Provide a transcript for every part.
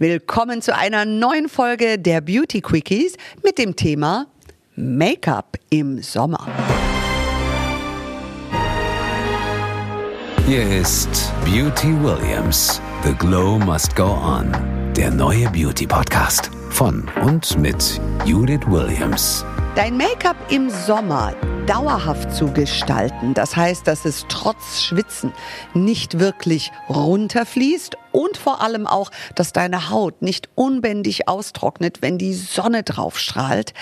Willkommen zu einer neuen Folge der Beauty Quickies mit dem Thema Make-up im Sommer. Hier ist Beauty Williams. The Glow Must Go On. Der neue Beauty Podcast von und mit Judith Williams. Dein Make-up im Sommer dauerhaft zu gestalten, das heißt, dass es trotz Schwitzen nicht wirklich runterfließt und vor allem auch, dass deine Haut nicht unbändig austrocknet, wenn die Sonne drauf strahlt,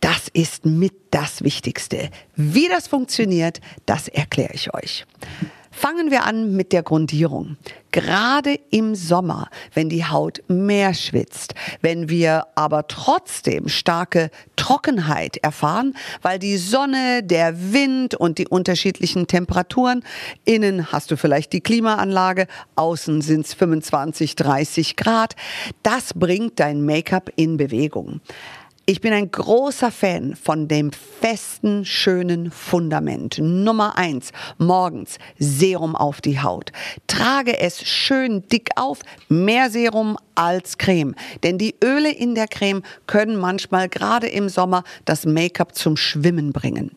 das ist mit das Wichtigste. Wie das funktioniert, das erkläre ich euch. Fangen wir an mit der Grundierung. Gerade im Sommer, wenn die Haut mehr schwitzt, wenn wir aber trotzdem starke Trockenheit erfahren, weil die Sonne, der Wind und die unterschiedlichen Temperaturen, innen hast du vielleicht die Klimaanlage, außen sind es 25, 30 Grad, das bringt dein Make-up in Bewegung. Ich bin ein großer Fan von dem festen, schönen Fundament. Nummer eins, morgens Serum auf die Haut. Trage es schön dick auf, mehr Serum als Creme. Denn die Öle in der Creme können manchmal gerade im Sommer das Make-up zum Schwimmen bringen.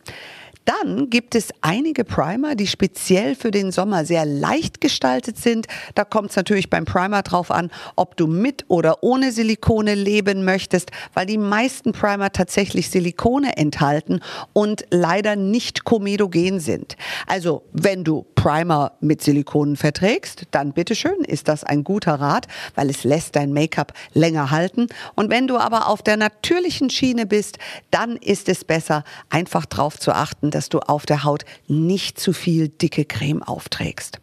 Dann gibt es einige Primer, die speziell für den Sommer sehr leicht gestaltet sind. Da kommt es natürlich beim Primer drauf an, ob du mit oder ohne Silikone leben möchtest, weil die meisten Primer tatsächlich Silikone enthalten und leider nicht komedogen sind. Also, wenn du Primer mit Silikonen verträgst, dann bitteschön, ist das ein guter Rat, weil es lässt dein Make-up länger halten. Und wenn du aber auf der natürlichen Schiene bist, dann ist es besser, einfach darauf zu achten, dass du auf der Haut nicht zu viel dicke Creme aufträgst.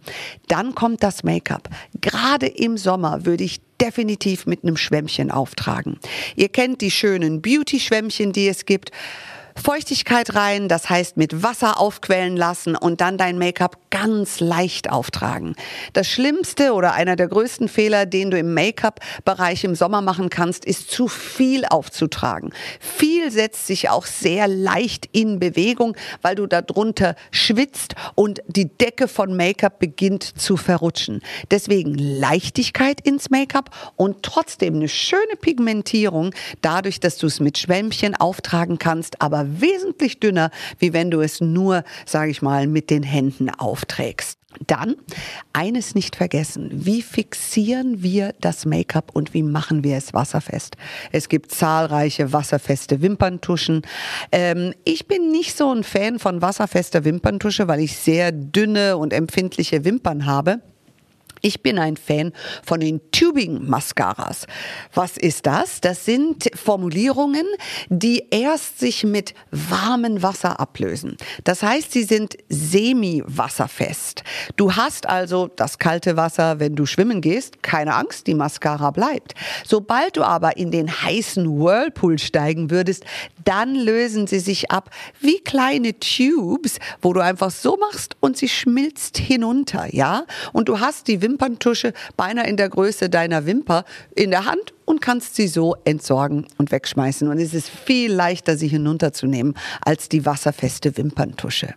Dann kommt das Make-up. Gerade im Sommer würde ich definitiv mit einem Schwämmchen auftragen. Ihr kennt die schönen Beauty-Schwämmchen, die es gibt. Feuchtigkeit rein, das heißt mit Wasser aufquellen lassen und dann dein Make-up ganz leicht auftragen. Das Schlimmste oder einer der größten Fehler, den du im Make-up-Bereich im Sommer machen kannst, ist zu viel aufzutragen. Viel setzt sich auch sehr leicht in Bewegung, weil du darunter schwitzt und die Decke von Make-up beginnt zu verrutschen. Deswegen Leichtigkeit ins Make-up und trotzdem eine schöne Pigmentierung, dadurch, dass du es mit Schwämmchen auftragen kannst, aber wesentlich dünner, wie wenn du es nur, sage ich mal, mit den Händen aufträgst. Dann eines nicht vergessen. Wie fixieren wir das Make-up und wie machen wir es wasserfest? Es gibt zahlreiche wasserfeste Wimperntuschen. Ähm, ich bin nicht so ein Fan von wasserfester Wimperntusche, weil ich sehr dünne und empfindliche Wimpern habe. Ich bin ein Fan von den Tubing Mascaras. Was ist das? Das sind Formulierungen, die erst sich mit warmem Wasser ablösen. Das heißt, sie sind semi-wasserfest. Du hast also das kalte Wasser, wenn du schwimmen gehst, keine Angst, die Mascara bleibt. Sobald du aber in den heißen Whirlpool steigen würdest, dann lösen sie sich ab wie kleine Tubes, wo du einfach so machst und sie schmilzt hinunter, ja? Und du hast die Wimpern Wimperntusche beinahe in der Größe deiner Wimper in der Hand und kannst sie so entsorgen und wegschmeißen. Und es ist viel leichter, sie hinunterzunehmen als die wasserfeste Wimperntusche.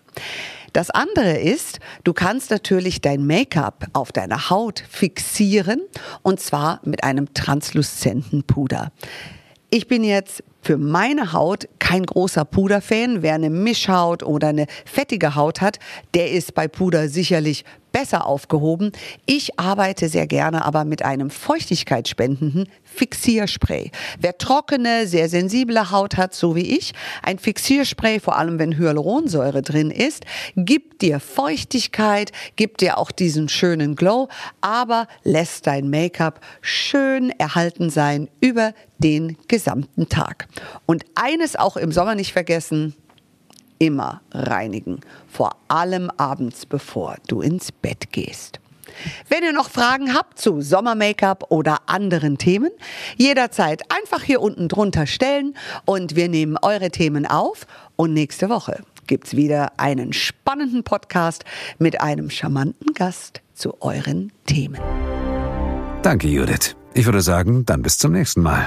Das andere ist, du kannst natürlich dein Make-up auf deiner Haut fixieren und zwar mit einem transluzenten Puder. Ich bin jetzt für meine Haut kein großer Puderfan. Wer eine Mischhaut oder eine fettige Haut hat, der ist bei Puder sicherlich besser aufgehoben. Ich arbeite sehr gerne aber mit einem feuchtigkeitsspendenden Fixierspray. Wer trockene, sehr sensible Haut hat, so wie ich, ein Fixierspray, vor allem wenn Hyaluronsäure drin ist, gibt dir Feuchtigkeit, gibt dir auch diesen schönen Glow, aber lässt dein Make-up schön erhalten sein über den gesamten Tag. Und eines auch im Sommer nicht vergessen, immer reinigen, vor allem abends, bevor du ins Bett gehst. Wenn ihr noch Fragen habt zu Sommer-Make-up oder anderen Themen, jederzeit einfach hier unten drunter stellen und wir nehmen eure Themen auf und nächste Woche gibt es wieder einen spannenden Podcast mit einem charmanten Gast zu euren Themen. Danke, Judith. Ich würde sagen, dann bis zum nächsten Mal.